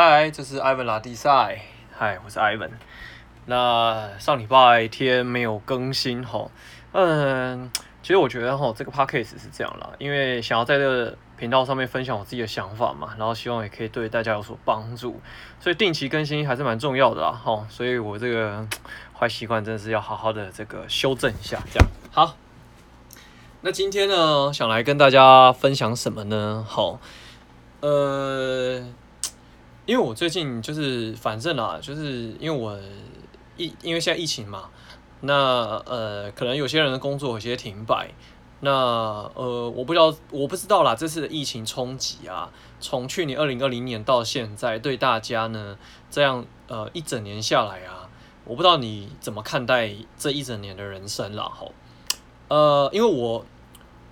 嗨，这是艾文拉蒂赛。嗨，我是艾文。那上礼拜天没有更新吼，嗯，其实我觉得吼这个 podcast 是这样啦，因为想要在这个频道上面分享我自己的想法嘛，然后希望也可以对大家有所帮助，所以定期更新还是蛮重要的啦吼，所以我这个坏习惯真的是要好好的这个修正一下，这样好。那今天呢，想来跟大家分享什么呢？好，呃，因为我最近就是反正啊，就是因为我疫，因为现在疫情嘛，那呃，可能有些人的工作有些停摆，那呃，我不知道，我不知道啦，这次的疫情冲击啊，从去年二零二零年到现在，对大家呢，这样呃一整年下来啊，我不知道你怎么看待这一整年的人生啦，吼。呃，因为我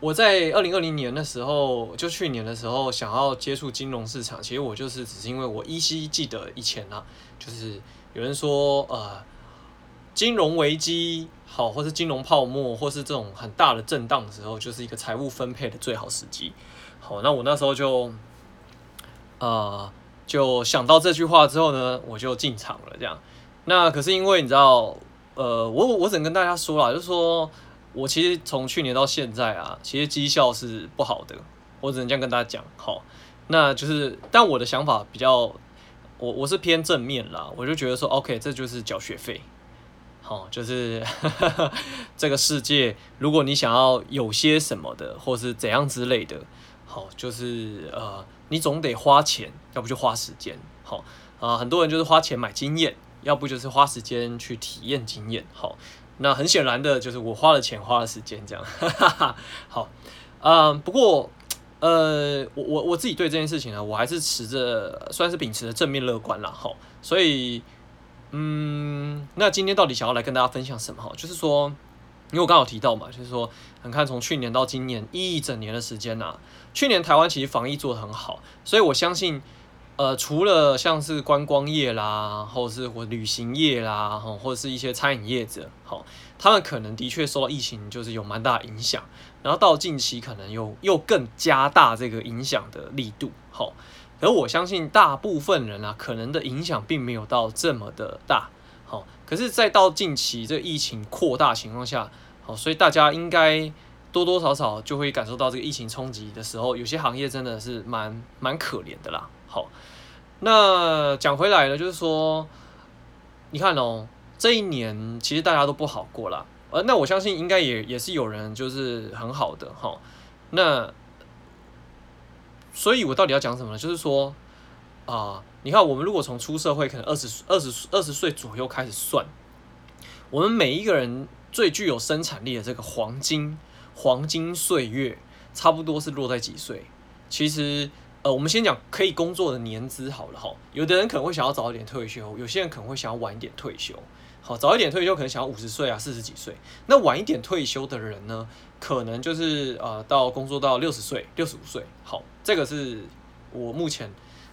我在二零二零年的时候，就去年的时候，想要接触金融市场，其实我就是只是因为我依稀记得以前啊，就是有人说呃，金融危机好，或是金融泡沫，或是这种很大的震荡的时候，就是一个财务分配的最好时机。好，那我那时候就呃就想到这句话之后呢，我就进场了这样。那可是因为你知道，呃，我我只能跟大家说啦，就是说。我其实从去年到现在啊，其实绩效是不好的，我只能这样跟大家讲。好，那就是，但我的想法比较，我我是偏正面啦，我就觉得说，OK，这就是缴学费。好，就是 这个世界，如果你想要有些什么的，或是怎样之类的，好，就是呃，你总得花钱，要不就花时间。好啊，很多人就是花钱买经验，要不就是花时间去体验经验。好。那很显然的就是我花了钱，花了时间，这样，好，嗯，不过，呃，我我我自己对这件事情呢，我还是持着算是秉持着正面乐观啦。好，所以，嗯，那今天到底想要来跟大家分享什么？哈，就是说，因为我刚好提到嘛，就是说，你看从去年到今年一整年的时间呐，去年台湾其实防疫做得很好，所以我相信。呃，除了像是观光业啦，或是或旅行业啦，或者是一些餐饮业者，好，他们可能的确受到疫情就是有蛮大影响，然后到近期可能又又更加大这个影响的力度，好，而我相信大部分人啊，可能的影响并没有到这么的大，好，可是再到近期这疫情扩大情况下，好，所以大家应该多多少少就会感受到这个疫情冲击的时候，有些行业真的是蛮蛮可怜的啦。好，那讲回来了，就是说，你看哦，这一年其实大家都不好过啦，呃，那我相信应该也也是有人就是很好的哈。那，所以我到底要讲什么呢？就是说，啊、你看我们如果从出社会可能二十二十二十岁左右开始算，我们每一个人最具有生产力的这个黄金黄金岁月，差不多是落在几岁？其实。呃，我们先讲可以工作的年资好了哈。有的人可能会想要早一点退休，有些人可能会想要晚一点退休。好，早一点退休可能想要五十岁啊，四十几岁。那晚一点退休的人呢，可能就是呃到工作到六十岁、六十五岁。好，这个是我目前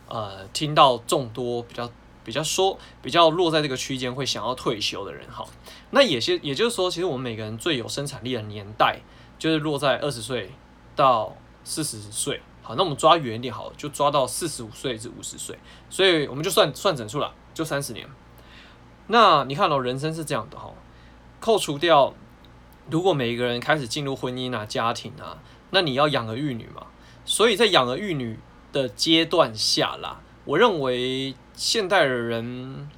呃听到众多比较比较说比较落在这个区间会想要退休的人。好，那也是也就是说，其实我们每个人最有生产力的年代就是落在二十岁到四十岁。好，那我们抓远一点好了，就抓到四十五岁至五十岁，所以我们就算算整数了，就三十年。那你看哦，人生是这样的哈，扣除掉，如果每一个人开始进入婚姻啊、家庭啊，那你要养儿育女嘛，所以在养儿育女的阶段下啦，我认为现代的人，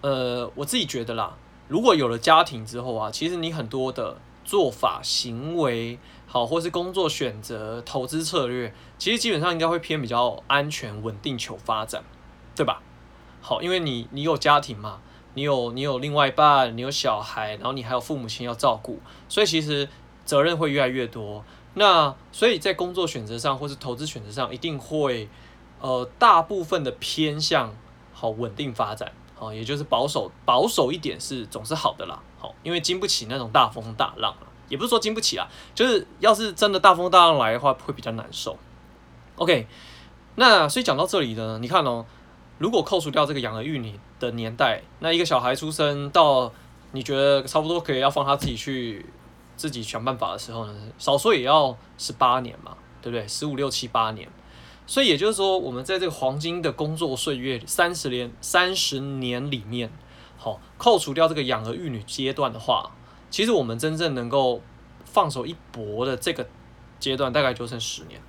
呃，我自己觉得啦，如果有了家庭之后啊，其实你很多的做法、行为。好，或是工作选择、投资策略，其实基本上应该会偏比较安全、稳定、求发展，对吧？好，因为你你有家庭嘛，你有你有另外一半，你有小孩，然后你还有父母亲要照顾，所以其实责任会越来越多。那所以在工作选择上，或是投资选择上，一定会呃大部分的偏向好稳定发展，好，也就是保守保守一点是总是好的啦。好，因为经不起那种大风大浪。也不是说经不起啊，就是要是真的大风大浪来的话，会比较难受。OK，那所以讲到这里呢，你看哦，如果扣除掉这个养儿育女的年代，那一个小孩出生到你觉得差不多可以要放他自己去自己想办法的时候呢，少说也要十八年嘛，对不对？十五六七八年，所以也就是说，我们在这个黄金的工作岁月三十年三十年里面，好，扣除掉这个养儿育女阶段的话，其实我们真正能够放手一搏的这个阶段，大概就剩十年，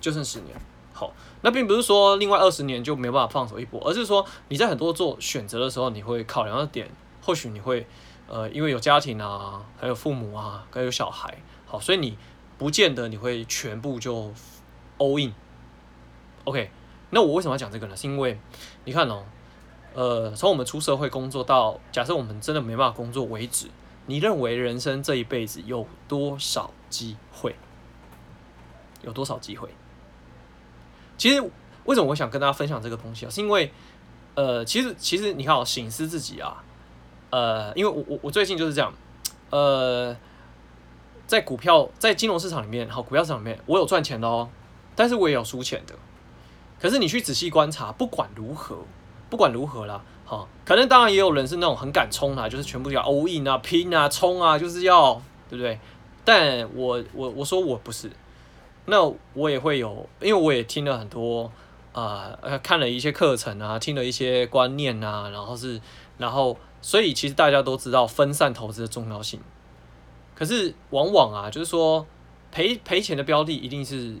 就剩十年。好，那并不是说另外二十年就没办法放手一搏，而是说你在很多做选择的时候，你会考量的点，或许你会呃，因为有家庭啊，还有父母啊，还有小孩，好，所以你不见得你会全部就 all in。OK，那我为什么要讲这个呢？是因为你看哦，呃，从我们出社会工作到假设我们真的没办法工作为止，你认为人生这一辈子有多少机会？有多少机会？其实为什么我想跟大家分享这个东西啊？是因为，呃，其实其实你看，我省思自己啊，呃，因为我我我最近就是这样，呃，在股票在金融市场里面，好，股票市场里面，我有赚钱的哦，但是我也有输钱的。可是你去仔细观察，不管如何，不管如何啦，哦，可能当然也有人是那种很敢冲啊，就是全部要 all in 啊，拼啊，冲啊，就是要，对不对？但我我我说我不是。那我也会有，因为我也听了很多，啊、呃，看了一些课程啊，听了一些观念啊，然后是，然后，所以其实大家都知道分散投资的重要性。可是往往啊，就是说赔赔钱的标的一定是，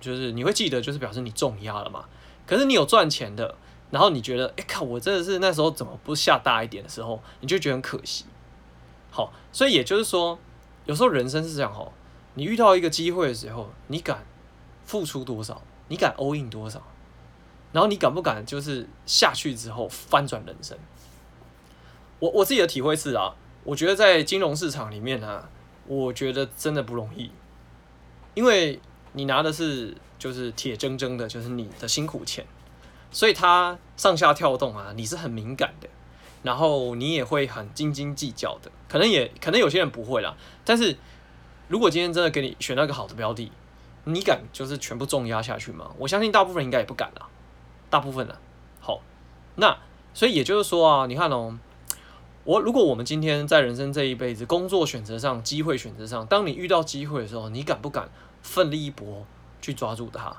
就是你会记得，就是表示你重压了嘛。可是你有赚钱的，然后你觉得，哎靠，我真的是那时候怎么不下大一点的时候，你就觉得很可惜。好，所以也就是说，有时候人生是这样哦。你遇到一个机会的时候，你敢付出多少？你敢 all in 多少？然后你敢不敢就是下去之后翻转人生？我我自己的体会是啊，我觉得在金融市场里面呢、啊，我觉得真的不容易，因为你拿的是就是铁铮铮的，就是你的辛苦钱，所以它上下跳动啊，你是很敏感的，然后你也会很斤斤计较的，可能也可能有些人不会啦，但是。如果今天真的给你选到一个好的标的，你敢就是全部重压下去吗？我相信大部分应该也不敢啦，大部分的。好，那所以也就是说啊，你看哦，我如果我们今天在人生这一辈子工作选择上、机会选择上，当你遇到机会的时候，你敢不敢奋力一搏去抓住它？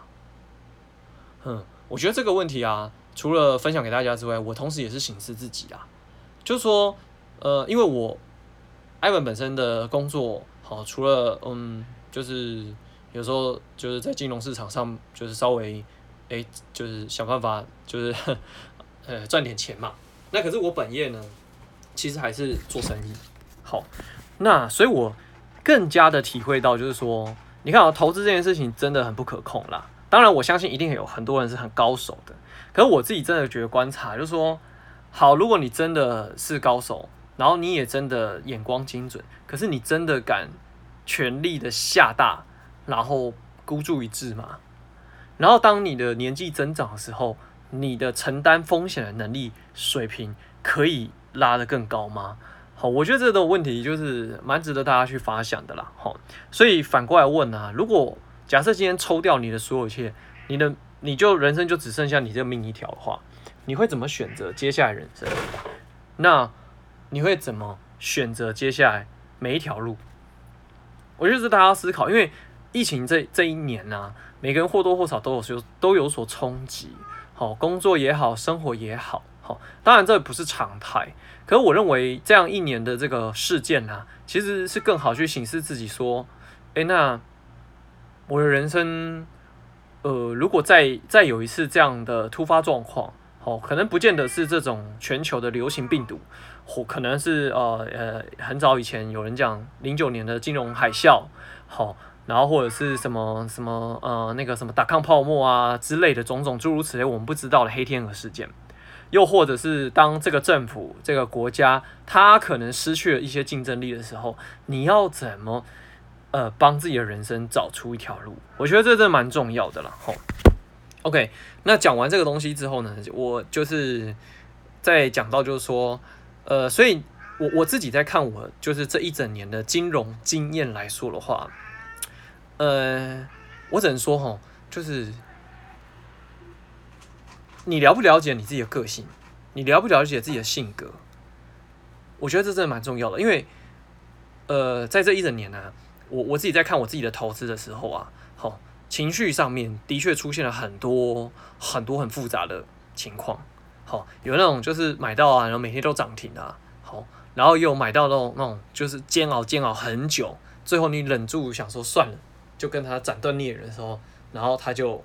嗯，我觉得这个问题啊，除了分享给大家之外，我同时也是省思自己啊，就是说，呃，因为我艾文本身的工作。好，除了嗯，就是有时候就是在金融市场上，就是稍微哎、就是想办法，就是呃赚点钱嘛。那可是我本业呢，其实还是做生意。好，那所以我更加的体会到，就是说，你看啊，投资这件事情真的很不可控啦。当然，我相信一定有很多人是很高手的。可是我自己真的觉得观察，就是说，好，如果你真的是高手。然后你也真的眼光精准，可是你真的敢全力的下大，然后孤注一掷吗？然后当你的年纪增长的时候，你的承担风险的能力水平可以拉得更高吗？好，我觉得这个问题就是蛮值得大家去发想的啦。好，所以反过来问啊，如果假设今天抽掉你的所有一切，你的你就人生就只剩下你这命一条的话，你会怎么选择接下来人生？那？你会怎么选择接下来每一条路？我就是大家思考，因为疫情这这一年呢、每个人或多或少都有所都有所冲击，好，工作也好，生活也好，好，当然这不是常态。可是我认为这样一年的这个事件呢、啊，其实是更好去省思自己说，诶，那我的人生，呃，如果再再有一次这样的突发状况。好，可能不见得是这种全球的流行病毒，或可能是呃呃很早以前有人讲零九年的金融海啸，好，然后或者是什么什么呃那个什么打抗泡沫啊之类的种种诸如此类我们不知道的黑天鹅事件，又或者是当这个政府这个国家它可能失去了一些竞争力的时候，你要怎么呃帮自己的人生找出一条路？我觉得这真的蛮重要的啦，吼。OK，那讲完这个东西之后呢，我就是在讲到就是说，呃，所以我我自己在看我就是这一整年的金融经验来说的话，呃，我只能说哈，就是你了不了解你自己的个性，你了不了解自己的性格，我觉得这真的蛮重要的，因为呃，在这一整年呢，我我自己在看我自己的投资的时候啊，好。情绪上面的确出现了很多很多很复杂的情况。好，有那种就是买到啊，然后每天都涨停啊，好，然后又买到那种那种就是煎熬煎熬很久，最后你忍住想说算了，就跟他斩断孽缘的时候，然后他就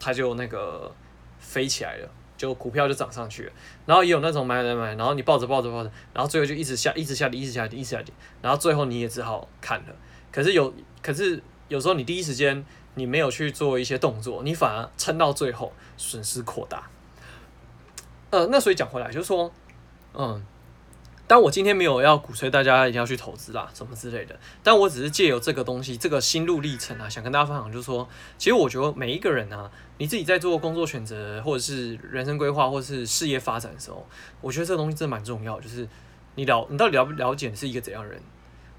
他就那个飞起来了。就股票就涨上去了，然后也有那种买买买，然后你抱着抱着抱着，然后最后就一直下，一直下跌，一直下跌，一直下跌，然后最后你也只好看了。可是有，可是有时候你第一时间你没有去做一些动作，你反而撑到最后损失扩大。呃，那所以讲回来就是说，嗯。但我今天没有要鼓吹大家一定要去投资啦，什么之类的。但我只是借由这个东西，这个心路历程啊，想跟大家分享，就是说，其实我觉得每一个人啊，你自己在做工作选择，或者是人生规划，或者是事业发展的时候，我觉得这个东西真的蛮重要。就是你了，你到底了不了解你是一个怎样的人？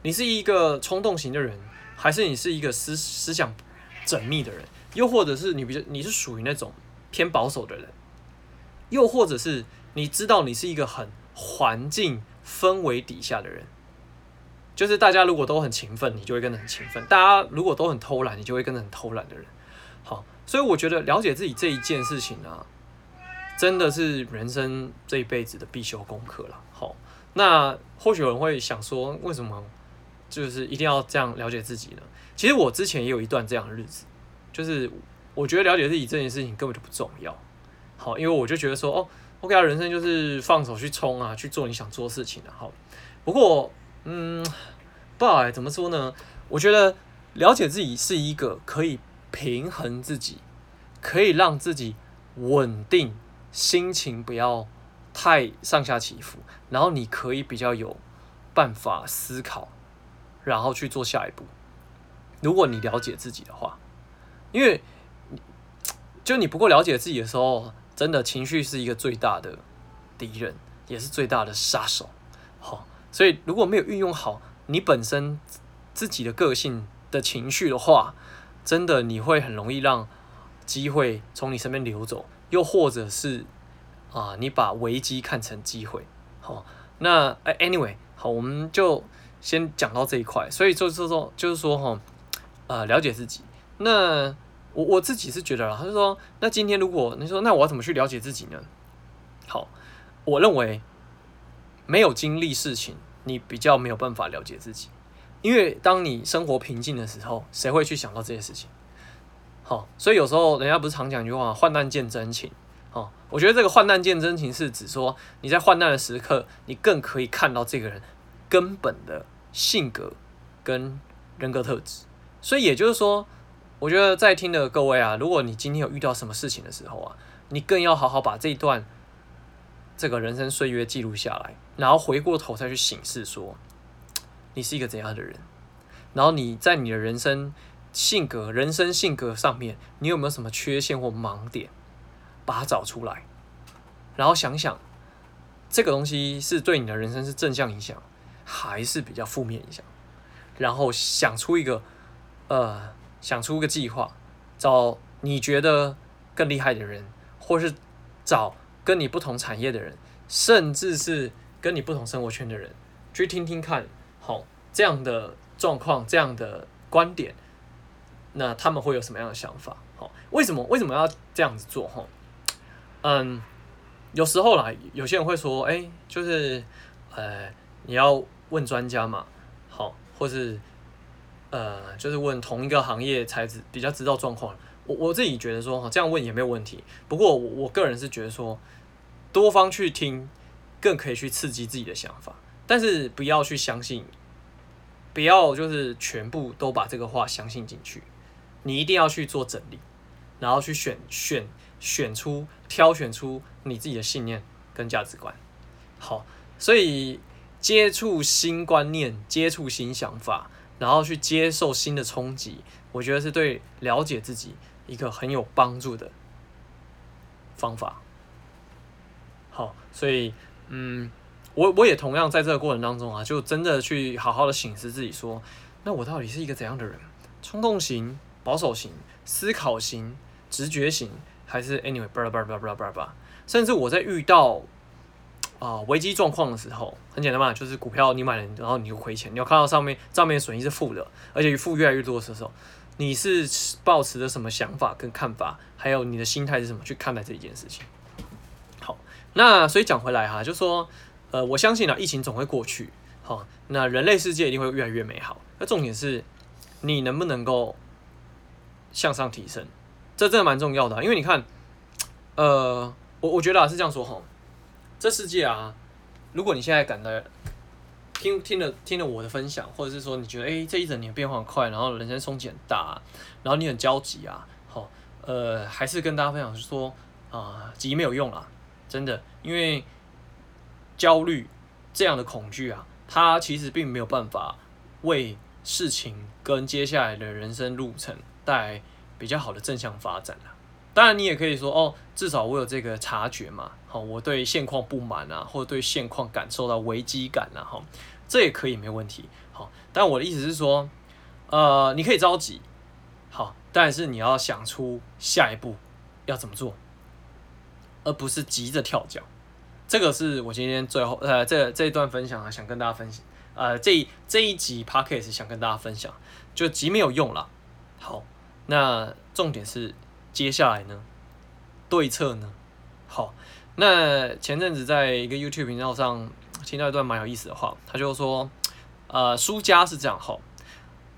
你是一个冲动型的人，还是你是一个思思想缜密的人？又或者是你比较你是属于那种偏保守的人？又或者是你知道你是一个很环境氛围底下的人，就是大家如果都很勤奋，你就会跟着很勤奋；大家如果都很偷懒，你就会跟着很偷懒的人。好，所以我觉得了解自己这一件事情啊，真的是人生这一辈子的必修功课了。好，那或许有人会想说，为什么就是一定要这样了解自己呢？其实我之前也有一段这样的日子，就是我觉得了解自己这件事情根本就不重要。好，因为我就觉得说，哦。OK 啊，人生就是放手去冲啊，去做你想做的事情的。好，不过，嗯，不好哎，怎么说呢？我觉得了解自己是一个可以平衡自己，可以让自己稳定，心情不要太上下起伏，然后你可以比较有办法思考，然后去做下一步。如果你了解自己的话，因为，就你不够了解自己的时候。真的情绪是一个最大的敌人，也是最大的杀手。好，所以如果没有运用好你本身自己的个性的情绪的话，真的你会很容易让机会从你身边流走，又或者是啊，你把危机看成机会。好，那 anyway，好，我们就先讲到这一块。所以就是说，就是说哈，呃，了解自己。那我我自己是觉得啦，他就说，那今天如果你说，那我要怎么去了解自己呢？好，我认为没有经历事情，你比较没有办法了解自己，因为当你生活平静的时候，谁会去想到这些事情？好，所以有时候人家不是常讲一句话，患难见真情。好，我觉得这个患难见真情是指说你在患难的时刻，你更可以看到这个人根本的性格跟人格特质。所以也就是说。我觉得在听的各位啊，如果你今天有遇到什么事情的时候啊，你更要好好把这一段这个人生岁月记录下来，然后回过头再去醒视说，你是一个怎样的人，然后你在你的人生性格、人生性格上面，你有没有什么缺陷或盲点，把它找出来，然后想想这个东西是对你的人生是正向影响，还是比较负面影响，然后想出一个呃。想出一个计划，找你觉得更厉害的人，或是找跟你不同产业的人，甚至是跟你不同生活圈的人，去听听看，好，这样的状况，这样的观点，那他们会有什么样的想法？好，为什么为什么要这样子做？哈，嗯，有时候啦，有些人会说，哎、就是，呃，你要问专家嘛，好，或是。呃，就是问同一个行业才知比较知道状况。我我自己觉得说，哈这样问也没有问题。不过我我个人是觉得说，多方去听，更可以去刺激自己的想法。但是不要去相信，不要就是全部都把这个话相信进去。你一定要去做整理，然后去选选选出挑选出你自己的信念跟价值观。好，所以接触新观念，接触新想法。然后去接受新的冲击，我觉得是对了解自己一个很有帮助的方法。好，所以嗯，我我也同样在这个过程当中啊，就真的去好好的省思自己说，那我到底是一个怎样的人？冲动型、保守型、思考型、直觉型，还是 anyway，巴拉巴拉巴拉巴拉巴拉，甚至我在遇到。啊，危机状况的时候很简单嘛，就是股票你买了，然后你就亏钱。你要看到上面账面损益是负的，而且负越来越多的时候，你是抱持着什么想法跟看法，还有你的心态是什么去看待这一件事情。好，那所以讲回来哈，就说，呃，我相信啊，疫情总会过去，好，那人类世界一定会越来越美好。那重点是，你能不能够向上提升，这真的蛮重要的，因为你看，呃，我我觉得啊是这样说哈，这世界啊，如果你现在感到。听听了听了我的分享，或者是说你觉得哎、这一整年变化很快，然后人生冲击很大，然后你很焦急啊，好，呃，还是跟大家分享是说啊，急没有用啊，真的，因为焦虑这样的恐惧啊，它其实并没有办法为事情跟接下来的人生路程带来比较好的正向发展啊。当然，你也可以说哦，至少我有这个察觉嘛，好，我对现况不满啊，或者对现况感受到危机感啊，哈，这也可以没问题，好。但我的意思是说，呃，你可以着急，好，但是你要想出下一步要怎么做，而不是急着跳脚。这个是我今天最后呃这这一段分享啊，想跟大家分享，呃，这这一集 podcast 想跟大家分享，就急没有用了，好，那重点是。接下来呢？对策呢？好，那前阵子在一个 YouTube 频道上听到一段蛮有意思的话，他就说，呃，输家是这样哈。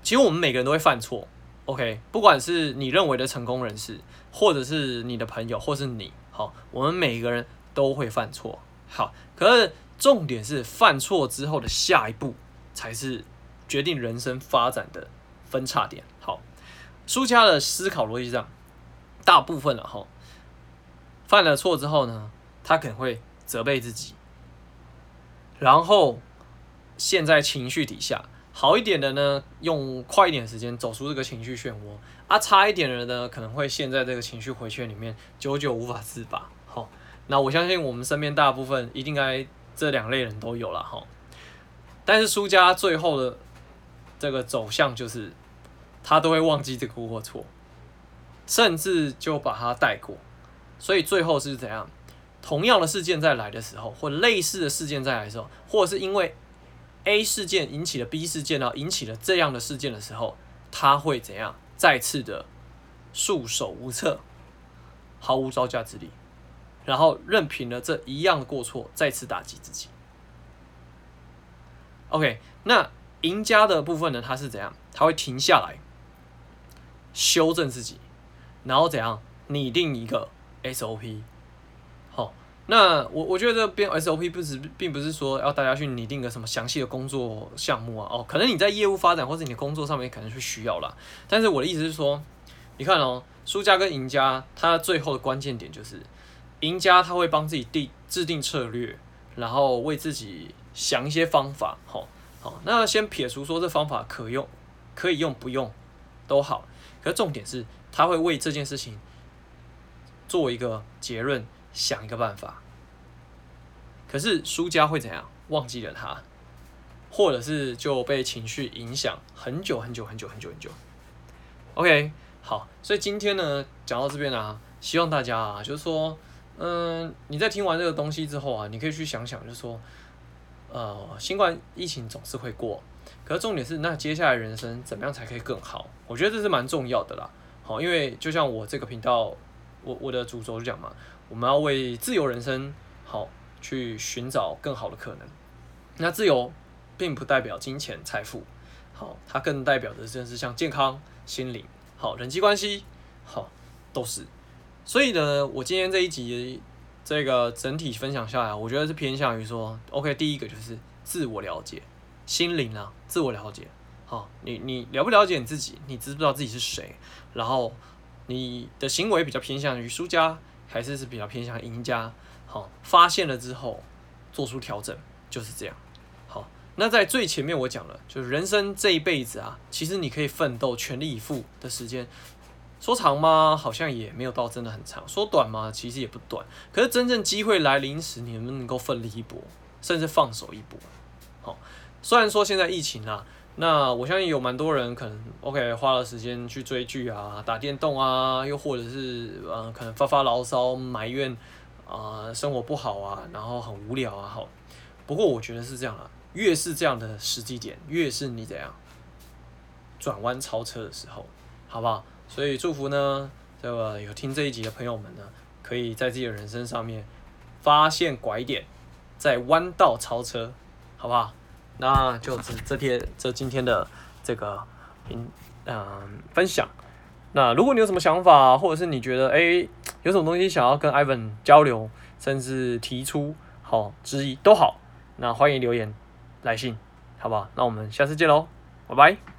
其实我们每个人都会犯错，OK，不管是你认为的成功人士，或者是你的朋友，或是你，好，我们每个人都会犯错。好，可是重点是犯错之后的下一步才是决定人生发展的分叉点。好，输家的思考逻辑是这样。大部分了哈，犯了错之后呢，他可能会责备自己，然后陷在情绪底下。好一点的呢，用快一点的时间走出这个情绪漩涡；啊，差一点的呢，可能会陷在这个情绪回圈里面，久久无法自拔。好，那我相信我们身边大部分一定该这两类人都有了哈。但是输家最后的这个走向就是，他都会忘记这个过错。甚至就把它带过，所以最后是怎样？同样的事件再来的时候，或类似的事件再来的时候，或者是因为 A 事件引起了 B 事件，然后引起了这样的事件的时候，他会怎样？再次的束手无策，毫无招架之力，然后任凭了这一样的过错，再次打击自己。OK，那赢家的部分呢？他是怎样？他会停下来，修正自己。然后怎样拟定一个 SOP？那我我觉得这边 SOP 不是并不是说要大家去拟定个什么详细的工作项目啊，哦，可能你在业务发展或者你的工作上面可能是需要啦。但是我的意思是说，你看哦，输家跟赢家，他最后的关键点就是，赢家他会帮自己定制定策略，然后为自己想一些方法，好，好，那先撇除说这方法可用，可以用不用都好，可重点是。他会为这件事情做一个结论，想一个办法。可是输家会怎样？忘记了他，或者是就被情绪影响很久很久很久很久很久。OK，好，所以今天呢讲到这边啊，希望大家啊，就是说，嗯，你在听完这个东西之后啊，你可以去想想，就是说，呃，新冠疫情总是会过，可是重点是，那接下来人生怎么样才可以更好？我觉得这是蛮重要的啦。好，因为就像我这个频道，我我的主轴就讲嘛，我们要为自由人生好去寻找更好的可能。那自由并不代表金钱财富，好，它更代表的正是像健康、心灵、好人际关系，好都是。所以呢，我今天这一集这个整体分享下来，我觉得是偏向于说，OK，第一个就是自我了解，心灵啊，自我了解。好，你你了不了解你自己？你知不知道自己是谁？然后你的行为比较偏向于输家，还是是比较偏向赢家？好，发现了之后做出调整，就是这样。好，那在最前面我讲了，就是人生这一辈子啊，其实你可以奋斗全力以赴的时间，说长吗？好像也没有到真的很长。说短吗？其实也不短。可是真正机会来临时，你能不能够奋力一搏，甚至放手一搏？好，虽然说现在疫情啊。那我相信有蛮多人可能 OK 花了时间去追剧啊、打电动啊，又或者是呃可能发发牢骚、埋怨啊、生活不好啊，然后很无聊啊。好，不过我觉得是这样啊，越是这样的时机点，越是你怎样转弯超车的时候，好不好？所以祝福呢，这个有听这一集的朋友们呢，可以在自己的人生上面发现拐点，在弯道超车，好不好？那就这这天这今天的这个嗯、呃、分享。那如果你有什么想法，或者是你觉得哎、有什么东西想要跟 Ivan 交流，甚至提出好质疑都好，那欢迎留言来信，好不好？那我们下次见喽，拜拜。